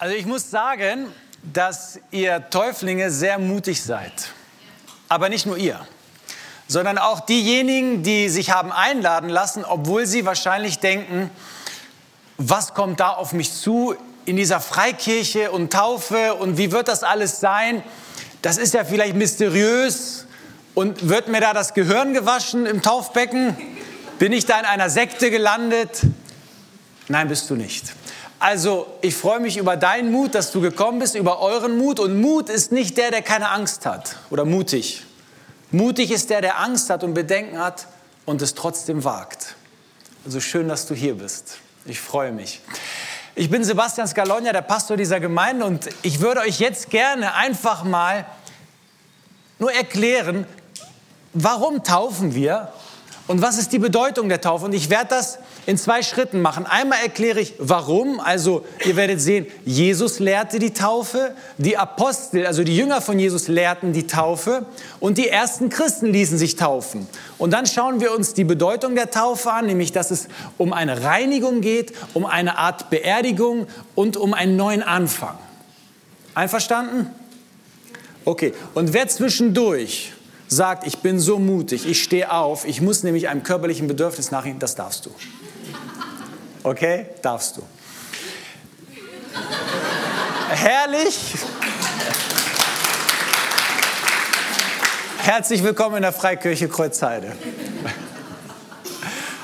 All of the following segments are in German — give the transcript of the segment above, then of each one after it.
Also ich muss sagen, dass ihr Täuflinge sehr mutig seid. Aber nicht nur ihr, sondern auch diejenigen, die sich haben einladen lassen, obwohl sie wahrscheinlich denken, was kommt da auf mich zu in dieser Freikirche und Taufe und wie wird das alles sein? Das ist ja vielleicht mysteriös und wird mir da das Gehirn gewaschen im Taufbecken? Bin ich da in einer Sekte gelandet? Nein, bist du nicht. Also ich freue mich über deinen Mut, dass du gekommen bist, über euren Mut. Und Mut ist nicht der, der keine Angst hat oder mutig. Mutig ist der, der Angst hat und Bedenken hat und es trotzdem wagt. Also schön, dass du hier bist. Ich freue mich. Ich bin Sebastian Scalogna, der Pastor dieser Gemeinde und ich würde euch jetzt gerne einfach mal nur erklären, warum taufen wir und was ist die Bedeutung der Taufe? Und ich werde das in zwei Schritten machen. Einmal erkläre ich, warum. Also ihr werdet sehen, Jesus lehrte die Taufe, die Apostel, also die Jünger von Jesus lehrten die Taufe und die ersten Christen ließen sich taufen. Und dann schauen wir uns die Bedeutung der Taufe an, nämlich dass es um eine Reinigung geht, um eine Art Beerdigung und um einen neuen Anfang. Einverstanden? Okay, und wer zwischendurch sagt, ich bin so mutig, ich stehe auf, ich muss nämlich einem körperlichen Bedürfnis nachgehen, das darfst du. Okay? Darfst du. Herrlich. Herzlich willkommen in der Freikirche Kreuzheide.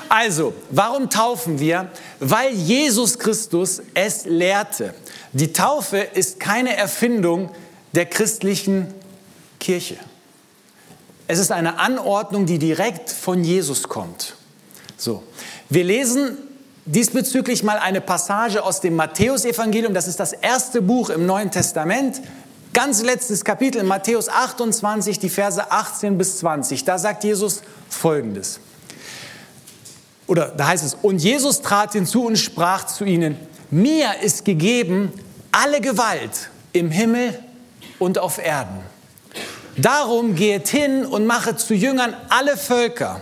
Also, warum taufen wir? Weil Jesus Christus es lehrte. Die Taufe ist keine Erfindung der christlichen Kirche. Es ist eine Anordnung, die direkt von Jesus kommt. So, wir lesen diesbezüglich mal eine Passage aus dem Matthäusevangelium. Das ist das erste Buch im Neuen Testament. Ganz letztes Kapitel Matthäus 28, die Verse 18 bis 20. Da sagt Jesus Folgendes. Oder da heißt es, und Jesus trat hinzu und sprach zu ihnen, mir ist gegeben alle Gewalt im Himmel und auf Erden. Darum geht hin und mache zu Jüngern alle Völker.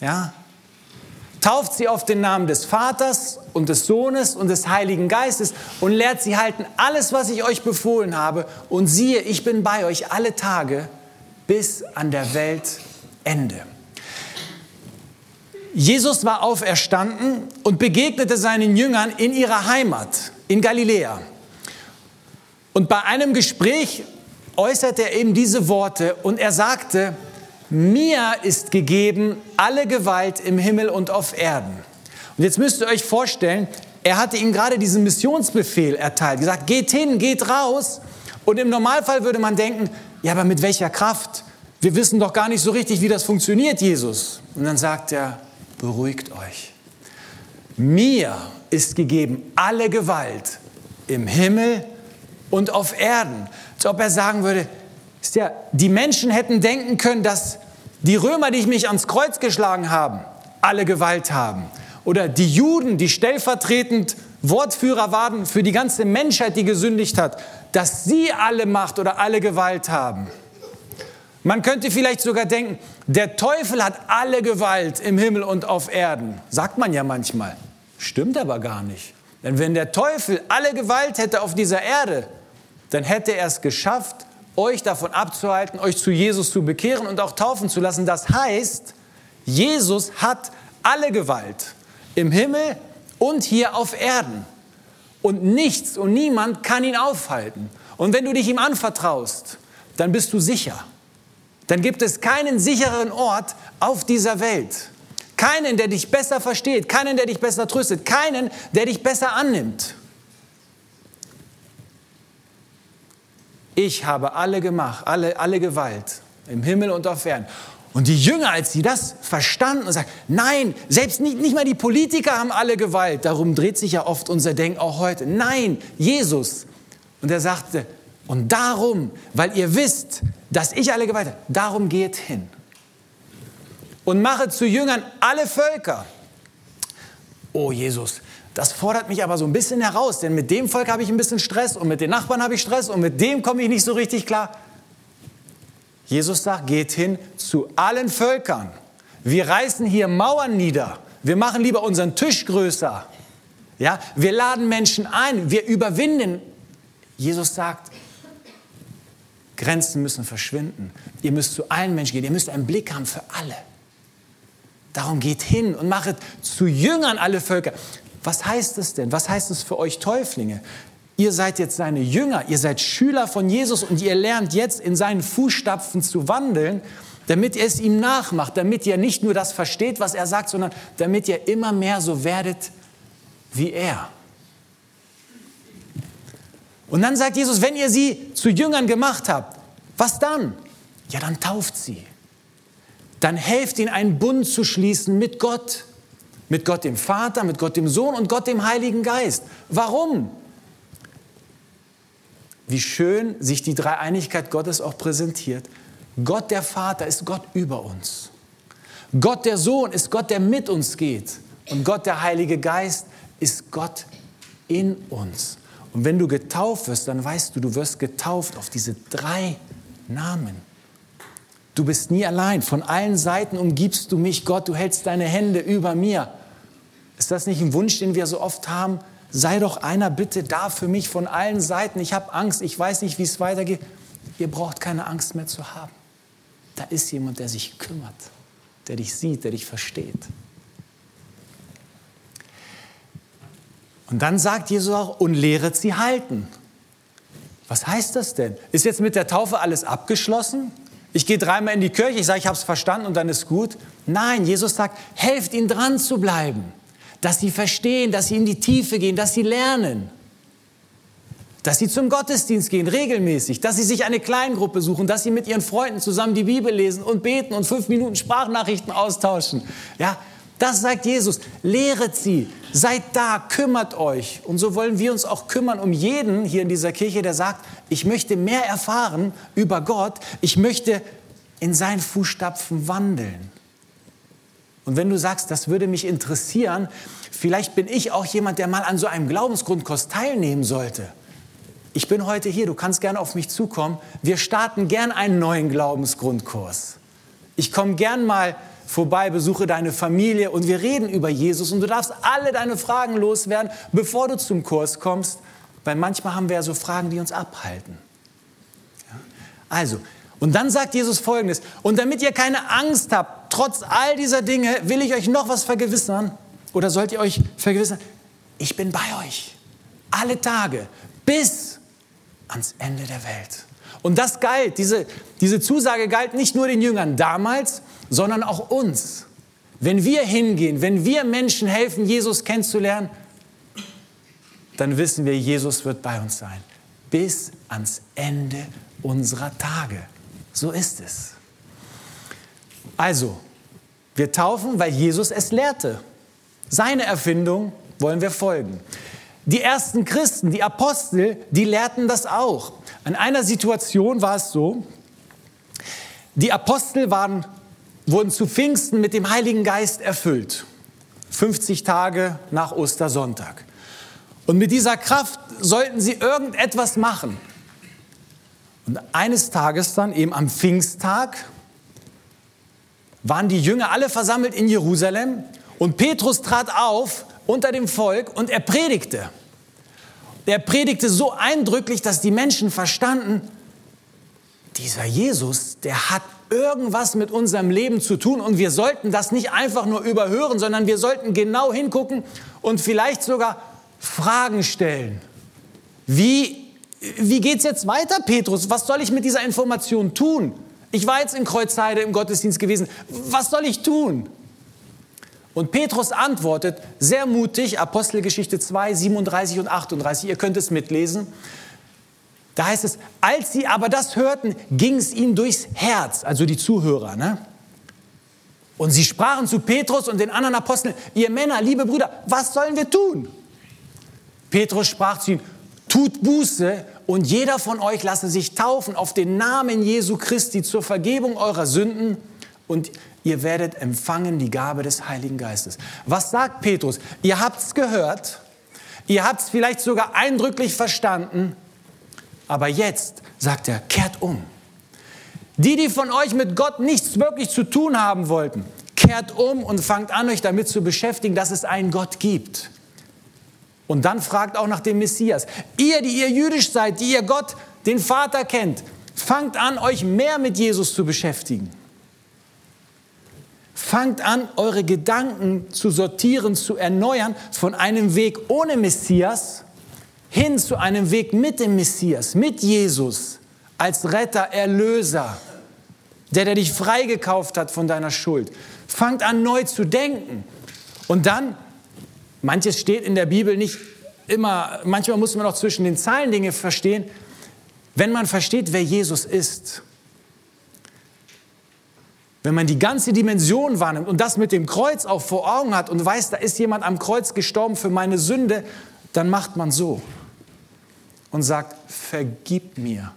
Ja? Tauft sie auf den Namen des Vaters und des Sohnes und des Heiligen Geistes und lehrt sie halten alles, was ich euch befohlen habe. Und siehe, ich bin bei euch alle Tage bis an der Weltende. Jesus war auferstanden und begegnete seinen Jüngern in ihrer Heimat, in Galiläa. Und bei einem Gespräch äußerte er eben diese Worte und er sagte, mir ist gegeben alle Gewalt im Himmel und auf Erden. Und jetzt müsst ihr euch vorstellen, er hatte ihm gerade diesen Missionsbefehl erteilt, gesagt, geht hin, geht raus. Und im Normalfall würde man denken, ja, aber mit welcher Kraft? Wir wissen doch gar nicht so richtig, wie das funktioniert, Jesus. Und dann sagt er, beruhigt euch. Mir ist gegeben alle Gewalt im Himmel und auf Erden. Als ob er sagen würde, ja, die Menschen hätten denken können, dass die Römer, die mich ans Kreuz geschlagen haben, alle Gewalt haben. Oder die Juden, die stellvertretend Wortführer waren für die ganze Menschheit, die gesündigt hat, dass sie alle Macht oder alle Gewalt haben. Man könnte vielleicht sogar denken, der Teufel hat alle Gewalt im Himmel und auf Erden. Sagt man ja manchmal. Stimmt aber gar nicht. Denn wenn der Teufel alle Gewalt hätte auf dieser Erde, dann hätte er es geschafft, euch davon abzuhalten, euch zu Jesus zu bekehren und auch taufen zu lassen. Das heißt, Jesus hat alle Gewalt im Himmel und hier auf Erden. Und nichts und niemand kann ihn aufhalten. Und wenn du dich ihm anvertraust, dann bist du sicher. Dann gibt es keinen sicheren Ort auf dieser Welt. Keinen, der dich besser versteht, keinen, der dich besser tröstet, keinen, der dich besser annimmt. Ich habe alle gemacht, alle, alle Gewalt im Himmel und auf Erden. Und die Jünger, als sie das verstanden und sagen, nein, selbst nicht, nicht mal die Politiker haben alle Gewalt. Darum dreht sich ja oft unser Denken auch heute. Nein, Jesus. Und er sagte, und darum, weil ihr wisst, dass ich alle Gewalt habe, darum geht hin. Und mache zu Jüngern alle Völker. Oh Jesus, das fordert mich aber so ein bisschen heraus, denn mit dem Volk habe ich ein bisschen Stress und mit den Nachbarn habe ich Stress und mit dem komme ich nicht so richtig klar. Jesus sagt, geht hin zu allen Völkern. Wir reißen hier Mauern nieder. Wir machen lieber unseren Tisch größer. Ja, wir laden Menschen ein, wir überwinden. Jesus sagt, Grenzen müssen verschwinden. Ihr müsst zu allen Menschen gehen. Ihr müsst einen Blick haben für alle. Darum geht hin und machet zu Jüngern alle Völker. Was heißt es denn? Was heißt es für euch Täuflinge? Ihr seid jetzt seine Jünger, ihr seid Schüler von Jesus und ihr lernt jetzt in seinen Fußstapfen zu wandeln, damit ihr es ihm nachmacht, damit ihr nicht nur das versteht, was er sagt, sondern damit ihr immer mehr so werdet wie er. Und dann sagt Jesus, wenn ihr sie zu Jüngern gemacht habt, was dann? Ja, dann tauft sie. Dann helft ihnen einen Bund zu schließen mit Gott, mit Gott dem Vater, mit Gott dem Sohn und Gott dem Heiligen Geist. Warum? Wie schön sich die Dreieinigkeit Gottes auch präsentiert. Gott der Vater ist Gott über uns. Gott der Sohn ist Gott, der mit uns geht. Und Gott der Heilige Geist ist Gott in uns. Und wenn du getauft wirst, dann weißt du, du wirst getauft auf diese drei Namen. Du bist nie allein. Von allen Seiten umgibst du mich, Gott. Du hältst deine Hände über mir. Ist das nicht ein Wunsch, den wir so oft haben? Sei doch einer bitte da für mich von allen Seiten. Ich habe Angst, ich weiß nicht, wie es weitergeht. Ihr braucht keine Angst mehr zu haben. Da ist jemand, der sich kümmert, der dich sieht, der dich versteht. Und dann sagt Jesus auch, und lehret sie halten. Was heißt das denn? Ist jetzt mit der Taufe alles abgeschlossen? Ich gehe dreimal in die Kirche, ich sage, ich habe es verstanden und dann ist gut. Nein, Jesus sagt, helft ihnen dran zu bleiben dass sie verstehen, dass sie in die Tiefe gehen, dass sie lernen, dass sie zum Gottesdienst gehen, regelmäßig, dass sie sich eine Kleingruppe suchen, dass sie mit ihren Freunden zusammen die Bibel lesen und beten und fünf Minuten Sprachnachrichten austauschen. Ja, das sagt Jesus. Lehret sie, seid da, kümmert euch. Und so wollen wir uns auch kümmern um jeden hier in dieser Kirche, der sagt, ich möchte mehr erfahren über Gott, ich möchte in seinen Fußstapfen wandeln. Und wenn du sagst, das würde mich interessieren, vielleicht bin ich auch jemand, der mal an so einem Glaubensgrundkurs teilnehmen sollte. Ich bin heute hier, du kannst gerne auf mich zukommen. Wir starten gern einen neuen Glaubensgrundkurs. Ich komme gern mal vorbei, besuche deine Familie und wir reden über Jesus und du darfst alle deine Fragen loswerden, bevor du zum Kurs kommst, weil manchmal haben wir ja so Fragen, die uns abhalten. Ja? Also, und dann sagt Jesus Folgendes, und damit ihr keine Angst habt, trotz all dieser Dinge, will ich euch noch was vergewissern, oder sollt ihr euch vergewissern, ich bin bei euch, alle Tage, bis ans Ende der Welt. Und das galt, diese, diese Zusage galt nicht nur den Jüngern damals, sondern auch uns. Wenn wir hingehen, wenn wir Menschen helfen, Jesus kennenzulernen, dann wissen wir, Jesus wird bei uns sein. Bis ans Ende unserer Tage. So ist es. Also, wir taufen, weil Jesus es lehrte. Seine Erfindung wollen wir folgen. Die ersten Christen, die Apostel, die lehrten das auch. An einer Situation war es so, die Apostel waren, wurden zu Pfingsten mit dem Heiligen Geist erfüllt. 50 Tage nach Ostersonntag. Und mit dieser Kraft sollten sie irgendetwas machen. Und eines Tages dann, eben am Pfingsttag, waren die Jünger alle versammelt in Jerusalem und Petrus trat auf unter dem Volk und er predigte. Er predigte so eindrücklich, dass die Menschen verstanden, dieser Jesus, der hat irgendwas mit unserem Leben zu tun und wir sollten das nicht einfach nur überhören, sondern wir sollten genau hingucken und vielleicht sogar Fragen stellen. Wie wie geht es jetzt weiter, Petrus? Was soll ich mit dieser Information tun? Ich war jetzt in Kreuzheide im Gottesdienst gewesen. Was soll ich tun? Und Petrus antwortet sehr mutig, Apostelgeschichte 2, 37 und 38, ihr könnt es mitlesen. Da heißt es, als sie aber das hörten, ging es ihnen durchs Herz, also die Zuhörer. Ne? Und sie sprachen zu Petrus und den anderen Aposteln, ihr Männer, liebe Brüder, was sollen wir tun? Petrus sprach zu ihnen, tut Buße und jeder von euch lasse sich taufen auf den Namen Jesu Christi zur Vergebung eurer Sünden und ihr werdet empfangen die Gabe des Heiligen Geistes. Was sagt Petrus? Ihr habt es gehört, ihr habt es vielleicht sogar eindrücklich verstanden, aber jetzt sagt er, kehrt um. Die, die von euch mit Gott nichts wirklich zu tun haben wollten, kehrt um und fangt an, euch damit zu beschäftigen, dass es einen Gott gibt. Und dann fragt auch nach dem Messias. Ihr, die ihr jüdisch seid, die ihr Gott, den Vater kennt, fangt an, euch mehr mit Jesus zu beschäftigen. Fangt an, eure Gedanken zu sortieren, zu erneuern von einem Weg ohne Messias hin zu einem Weg mit dem Messias, mit Jesus als Retter, Erlöser, der, der dich freigekauft hat von deiner Schuld. Fangt an, neu zu denken. Und dann, manches steht in der Bibel nicht immer, manchmal muss man auch zwischen den Zeilen Dinge verstehen. Wenn man versteht, wer Jesus ist, wenn man die ganze Dimension wahrnimmt und das mit dem Kreuz auch vor Augen hat und weiß, da ist jemand am Kreuz gestorben für meine Sünde, dann macht man so und sagt, vergib mir.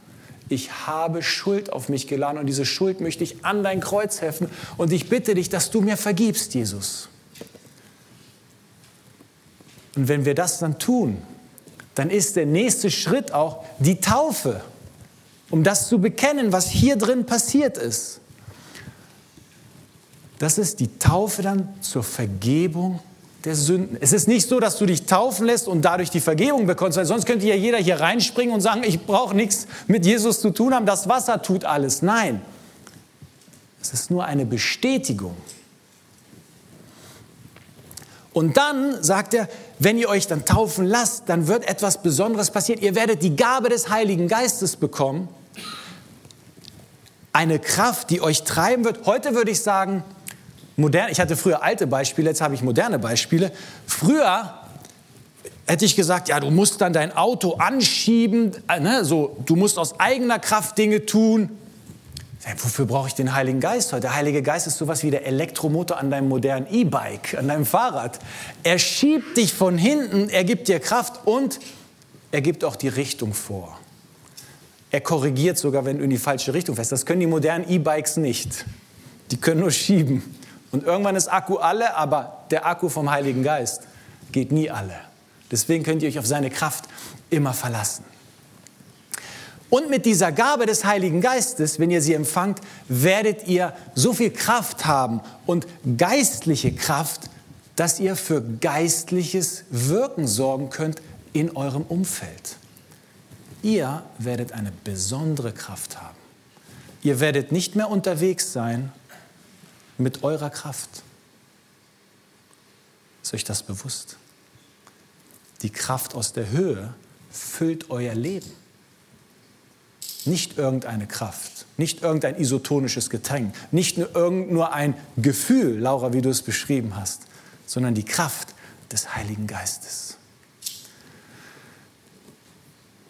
Ich habe Schuld auf mich geladen und diese Schuld möchte ich an dein Kreuz heften und ich bitte dich, dass du mir vergibst, Jesus. Und wenn wir das dann tun, dann ist der nächste Schritt auch die Taufe, um das zu bekennen, was hier drin passiert ist. Das ist die Taufe dann zur Vergebung der Sünden. Es ist nicht so, dass du dich taufen lässt und dadurch die Vergebung bekommst, weil sonst könnte ja jeder hier reinspringen und sagen, ich brauche nichts mit Jesus zu tun haben, das Wasser tut alles. Nein, es ist nur eine Bestätigung. Und dann sagt er, wenn ihr euch dann taufen lasst, dann wird etwas Besonderes passieren. Ihr werdet die Gabe des Heiligen Geistes bekommen. Eine Kraft, die euch treiben wird. Heute würde ich sagen, modern, ich hatte früher alte Beispiele, jetzt habe ich moderne Beispiele. Früher hätte ich gesagt, ja, du musst dann dein Auto anschieben, äh, ne, so, du musst aus eigener Kraft Dinge tun. Ja, wofür brauche ich den Heiligen Geist heute? Der Heilige Geist ist sowas wie der Elektromotor an deinem modernen E-Bike, an deinem Fahrrad. Er schiebt dich von hinten, er gibt dir Kraft und er gibt auch die Richtung vor. Er korrigiert sogar, wenn du in die falsche Richtung fährst. Das können die modernen E-Bikes nicht. Die können nur schieben. Und irgendwann ist Akku alle, aber der Akku vom Heiligen Geist geht nie alle. Deswegen könnt ihr euch auf seine Kraft immer verlassen. Und mit dieser Gabe des Heiligen Geistes, wenn ihr sie empfangt, werdet ihr so viel Kraft haben und geistliche Kraft, dass ihr für geistliches Wirken sorgen könnt in eurem Umfeld. Ihr werdet eine besondere Kraft haben. Ihr werdet nicht mehr unterwegs sein mit eurer Kraft. Ist euch das bewusst? Die Kraft aus der Höhe füllt euer Leben. Nicht irgendeine Kraft, nicht irgendein isotonisches Getränk, nicht nur, nur ein Gefühl, Laura, wie du es beschrieben hast, sondern die Kraft des Heiligen Geistes.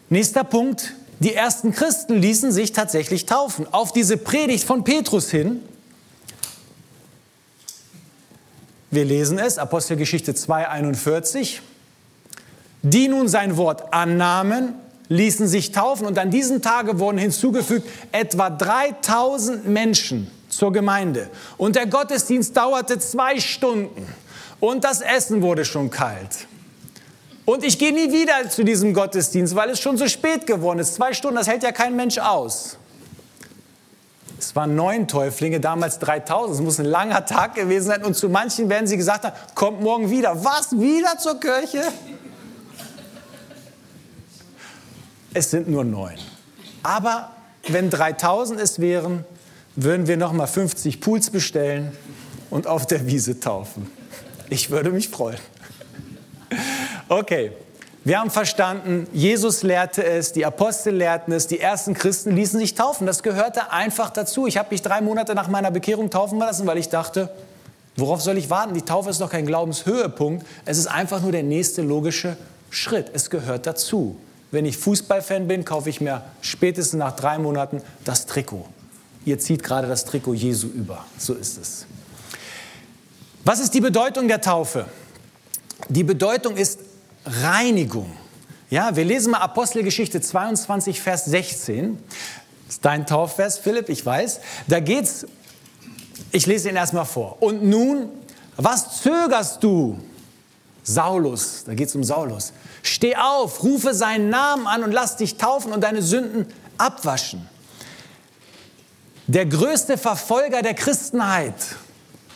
Nächster Punkt, die ersten Christen ließen sich tatsächlich taufen. Auf diese Predigt von Petrus hin Wir lesen es, Apostelgeschichte 2,41. Die nun sein Wort annahmen, ließen sich taufen und an diesem Tage wurden hinzugefügt etwa 3000 Menschen zur Gemeinde. Und der Gottesdienst dauerte zwei Stunden und das Essen wurde schon kalt. Und ich gehe nie wieder zu diesem Gottesdienst, weil es schon so spät geworden ist. Zwei Stunden, das hält ja kein Mensch aus. Es waren neun Täuflinge, damals 3000. Es muss ein langer Tag gewesen sein. Und zu manchen werden sie gesagt haben, kommt morgen wieder. Was? Wieder zur Kirche? Es sind nur neun. Aber wenn 3000 es wären, würden wir noch mal 50 Pools bestellen und auf der Wiese taufen. Ich würde mich freuen. Okay. Wir haben verstanden, Jesus lehrte es, die Apostel lehrten es, die ersten Christen ließen sich taufen. Das gehörte einfach dazu. Ich habe mich drei Monate nach meiner Bekehrung taufen lassen, weil ich dachte, worauf soll ich warten? Die Taufe ist doch kein Glaubenshöhepunkt. Es ist einfach nur der nächste logische Schritt. Es gehört dazu. Wenn ich Fußballfan bin, kaufe ich mir spätestens nach drei Monaten das Trikot. Ihr zieht gerade das Trikot Jesu über. So ist es. Was ist die Bedeutung der Taufe? Die Bedeutung ist Reinigung. Ja, wir lesen mal Apostelgeschichte 22, Vers 16. Das ist dein Taufvers, Philipp, ich weiß. Da geht's, ich lese ihn erstmal vor. Und nun, was zögerst du? Saulus, da geht es um Saulus. Steh auf, rufe seinen Namen an und lass dich taufen und deine Sünden abwaschen. Der größte Verfolger der Christenheit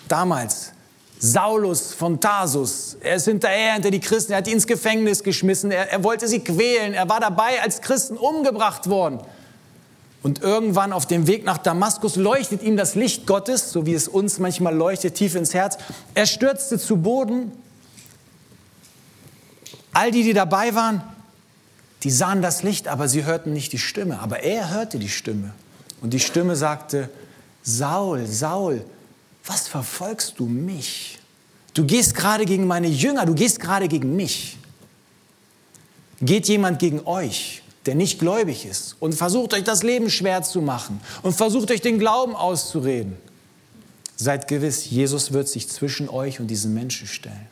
damals Saulus von Tarsus. Er ist hinterher hinter die Christen, er hat die ins Gefängnis geschmissen, er, er wollte sie quälen, er war dabei, als Christen umgebracht worden. Und irgendwann auf dem Weg nach Damaskus leuchtet ihm das Licht Gottes, so wie es uns manchmal leuchtet, tief ins Herz. Er stürzte zu Boden. All die, die dabei waren, die sahen das Licht, aber sie hörten nicht die Stimme. Aber er hörte die Stimme. Und die Stimme sagte, Saul, Saul, was verfolgst du mich? Du gehst gerade gegen meine Jünger, du gehst gerade gegen mich. Geht jemand gegen euch, der nicht gläubig ist und versucht euch das Leben schwer zu machen und versucht euch den Glauben auszureden, seid gewiss, Jesus wird sich zwischen euch und diesen Menschen stellen.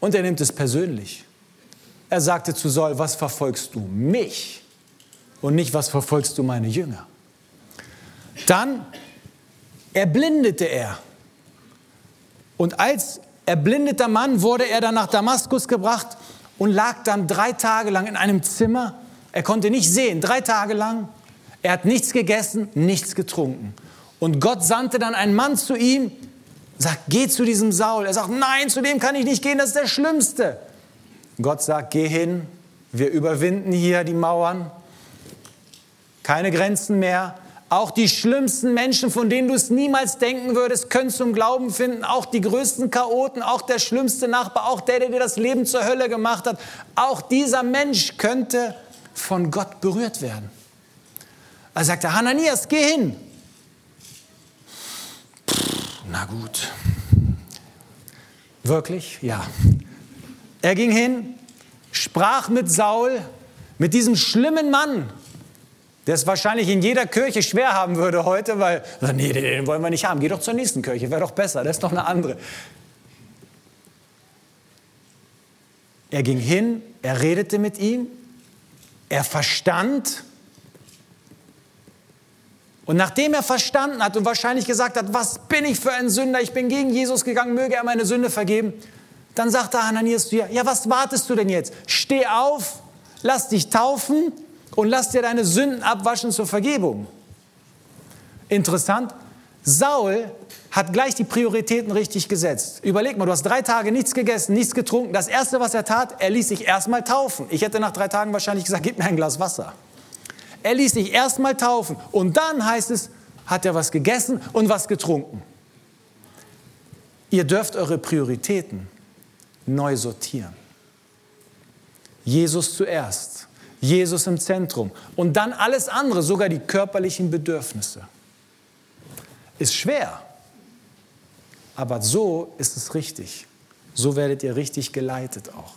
Und er nimmt es persönlich. Er sagte zu Saul, was verfolgst du mich? Und nicht, was verfolgst du meine Jünger? Dann erblindete er. Und als erblindeter Mann wurde er dann nach Damaskus gebracht und lag dann drei Tage lang in einem Zimmer. Er konnte nicht sehen, drei Tage lang. Er hat nichts gegessen, nichts getrunken. Und Gott sandte dann einen Mann zu ihm, sagt, geh zu diesem Saul. Er sagt, nein, zu dem kann ich nicht gehen, das ist der Schlimmste. Gott sagt, geh hin, wir überwinden hier die Mauern, keine Grenzen mehr. Auch die schlimmsten Menschen, von denen du es niemals denken würdest, können zum Glauben finden. Auch die größten Chaoten, auch der schlimmste Nachbar, auch der, der dir das Leben zur Hölle gemacht hat. Auch dieser Mensch könnte von Gott berührt werden. Er sagte, Hananias, geh hin. Na gut. Wirklich? Ja. Er ging hin, sprach mit Saul, mit diesem schlimmen Mann, der es wahrscheinlich in jeder Kirche schwer haben würde heute, weil, nee, den wollen wir nicht haben. Geh doch zur nächsten Kirche, wäre doch besser, das ist doch eine andere. Er ging hin, er redete mit ihm, er verstand. Und nachdem er verstanden hat und wahrscheinlich gesagt hat, was bin ich für ein Sünder, ich bin gegen Jesus gegangen, möge er meine Sünde vergeben, dann sagte Hananias zu ihr, ja, was wartest du denn jetzt? Steh auf, lass dich taufen und lass dir deine Sünden abwaschen zur Vergebung. Interessant, Saul hat gleich die Prioritäten richtig gesetzt. Überleg mal, du hast drei Tage nichts gegessen, nichts getrunken. Das Erste, was er tat, er ließ sich erstmal taufen. Ich hätte nach drei Tagen wahrscheinlich gesagt, gib mir ein Glas Wasser. Er ließ sich erstmal taufen und dann heißt es, hat er was gegessen und was getrunken. Ihr dürft eure Prioritäten neu sortieren. Jesus zuerst. Jesus im Zentrum und dann alles andere, sogar die körperlichen Bedürfnisse. Ist schwer, aber so ist es richtig. So werdet ihr richtig geleitet auch.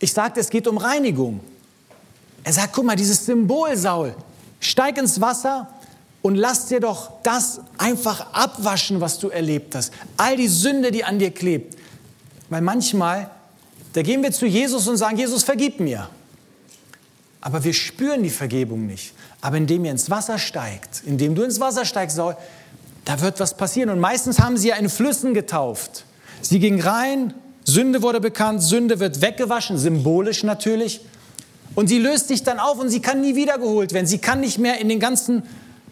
Ich sagte, es geht um Reinigung. Er sagt, guck mal, dieses Symbol, Saul, steig ins Wasser und lass dir doch das einfach abwaschen, was du erlebt hast. All die Sünde, die an dir klebt. Weil manchmal da gehen wir zu Jesus und sagen, Jesus, vergib mir. Aber wir spüren die Vergebung nicht. Aber indem ihr ins Wasser steigt, indem du ins Wasser steigst, da wird was passieren. Und meistens haben sie ja in Flüssen getauft. Sie ging rein, Sünde wurde bekannt, Sünde wird weggewaschen, symbolisch natürlich. Und sie löst sich dann auf und sie kann nie wiedergeholt werden. Sie kann nicht mehr in den ganzen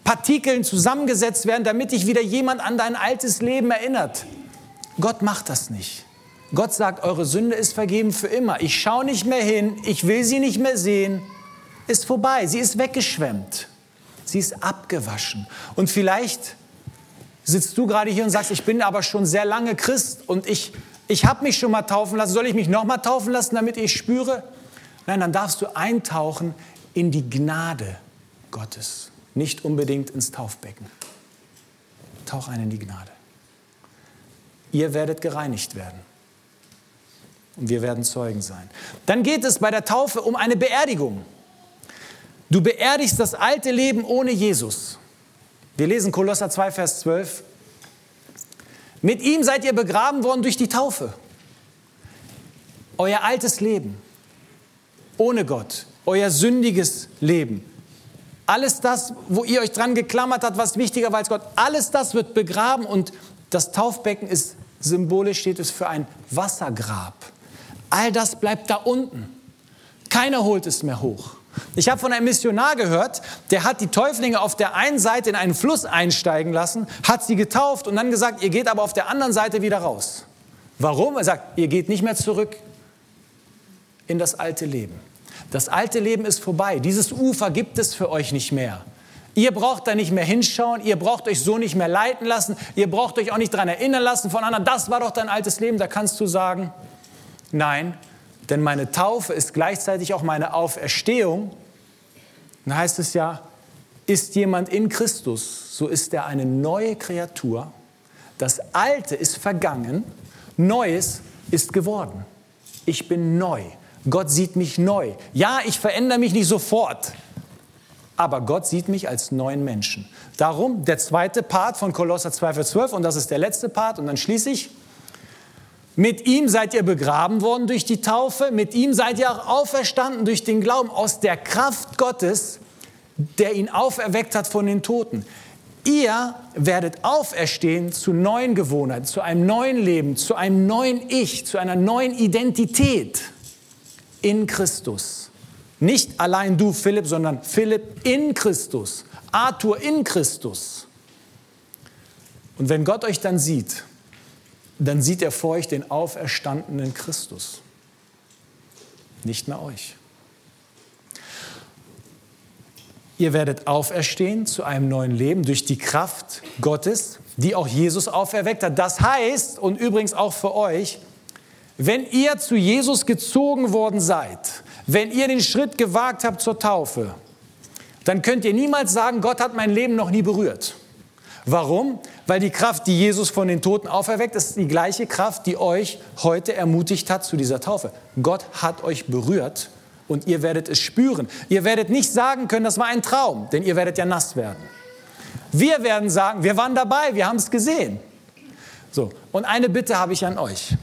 Partikeln zusammengesetzt werden, damit dich wieder jemand an dein altes Leben erinnert. Gott macht das nicht. Gott sagt, eure Sünde ist vergeben für immer. Ich schaue nicht mehr hin, ich will sie nicht mehr sehen. Ist vorbei, sie ist weggeschwemmt. Sie ist abgewaschen. Und vielleicht sitzt du gerade hier und sagst, ich bin aber schon sehr lange Christ und ich, ich habe mich schon mal taufen lassen. Soll ich mich noch mal taufen lassen, damit ich spüre? Nein, dann darfst du eintauchen in die Gnade Gottes, nicht unbedingt ins Taufbecken. Tauch ein in die Gnade. Ihr werdet gereinigt werden. Und wir werden Zeugen sein. Dann geht es bei der Taufe um eine Beerdigung. Du beerdigst das alte Leben ohne Jesus. Wir lesen Kolosser 2, Vers 12. Mit ihm seid ihr begraben worden durch die Taufe. Euer altes Leben ohne Gott, euer sündiges Leben, alles das, wo ihr euch dran geklammert habt, was wichtiger war als Gott, alles das wird begraben und das Taufbecken ist symbolisch, steht es für ein Wassergrab. All das bleibt da unten. Keiner holt es mehr hoch. Ich habe von einem Missionar gehört, der hat die Täuflinge auf der einen Seite in einen Fluss einsteigen lassen, hat sie getauft und dann gesagt, ihr geht aber auf der anderen Seite wieder raus. Warum? Er sagt, ihr geht nicht mehr zurück in das alte Leben. Das alte Leben ist vorbei. Dieses Ufer gibt es für euch nicht mehr. Ihr braucht da nicht mehr hinschauen, ihr braucht euch so nicht mehr leiten lassen, ihr braucht euch auch nicht daran erinnern lassen von anderen, das war doch dein altes Leben, da kannst du sagen, nein, denn meine Taufe ist gleichzeitig auch meine Auferstehung. Dann heißt es ja, ist jemand in Christus, so ist er eine neue Kreatur. Das Alte ist vergangen, Neues ist geworden. Ich bin neu. Gott sieht mich neu. Ja, ich verändere mich nicht sofort, aber Gott sieht mich als neuen Menschen. Darum der zweite Part von Kolosser 2, Vers 12 und das ist der letzte Part und dann schließe ich. Mit ihm seid ihr begraben worden durch die Taufe, mit ihm seid ihr auch auferstanden durch den Glauben aus der Kraft Gottes, der ihn auferweckt hat von den Toten. Ihr werdet auferstehen zu neuen Gewohnheiten, zu einem neuen Leben, zu einem neuen Ich, zu einer neuen Identität in Christus. Nicht allein du, Philipp, sondern Philipp in Christus, Arthur in Christus. Und wenn Gott euch dann sieht, dann sieht er vor euch den auferstandenen Christus, nicht mehr euch. Ihr werdet auferstehen zu einem neuen Leben durch die Kraft Gottes, die auch Jesus auferweckt hat. Das heißt, und übrigens auch für euch, wenn ihr zu Jesus gezogen worden seid, wenn ihr den Schritt gewagt habt zur Taufe, dann könnt ihr niemals sagen, Gott hat mein Leben noch nie berührt. Warum? Weil die Kraft, die Jesus von den Toten auferweckt, ist die gleiche Kraft, die euch heute ermutigt hat zu dieser Taufe. Gott hat euch berührt und ihr werdet es spüren. Ihr werdet nicht sagen können, das war ein Traum, denn ihr werdet ja nass werden. Wir werden sagen, wir waren dabei, wir haben es gesehen. So, und eine Bitte habe ich an euch.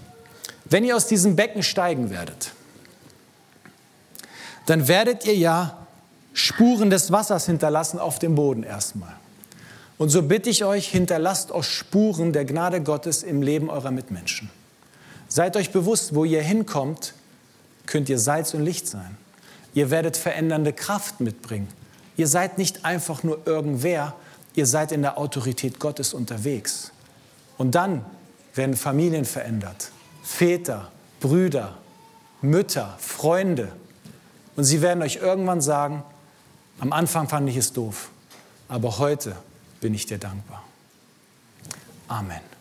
Wenn ihr aus diesem Becken steigen werdet, dann werdet ihr ja Spuren des Wassers hinterlassen auf dem Boden erstmal. Und so bitte ich euch, hinterlasst euch Spuren der Gnade Gottes im Leben eurer Mitmenschen. Seid euch bewusst, wo ihr hinkommt, könnt ihr Salz und Licht sein. Ihr werdet verändernde Kraft mitbringen. Ihr seid nicht einfach nur irgendwer, ihr seid in der Autorität Gottes unterwegs. Und dann werden Familien verändert. Väter, Brüder, Mütter, Freunde. Und sie werden euch irgendwann sagen, am Anfang fand ich es doof, aber heute bin ich dir dankbar. Amen.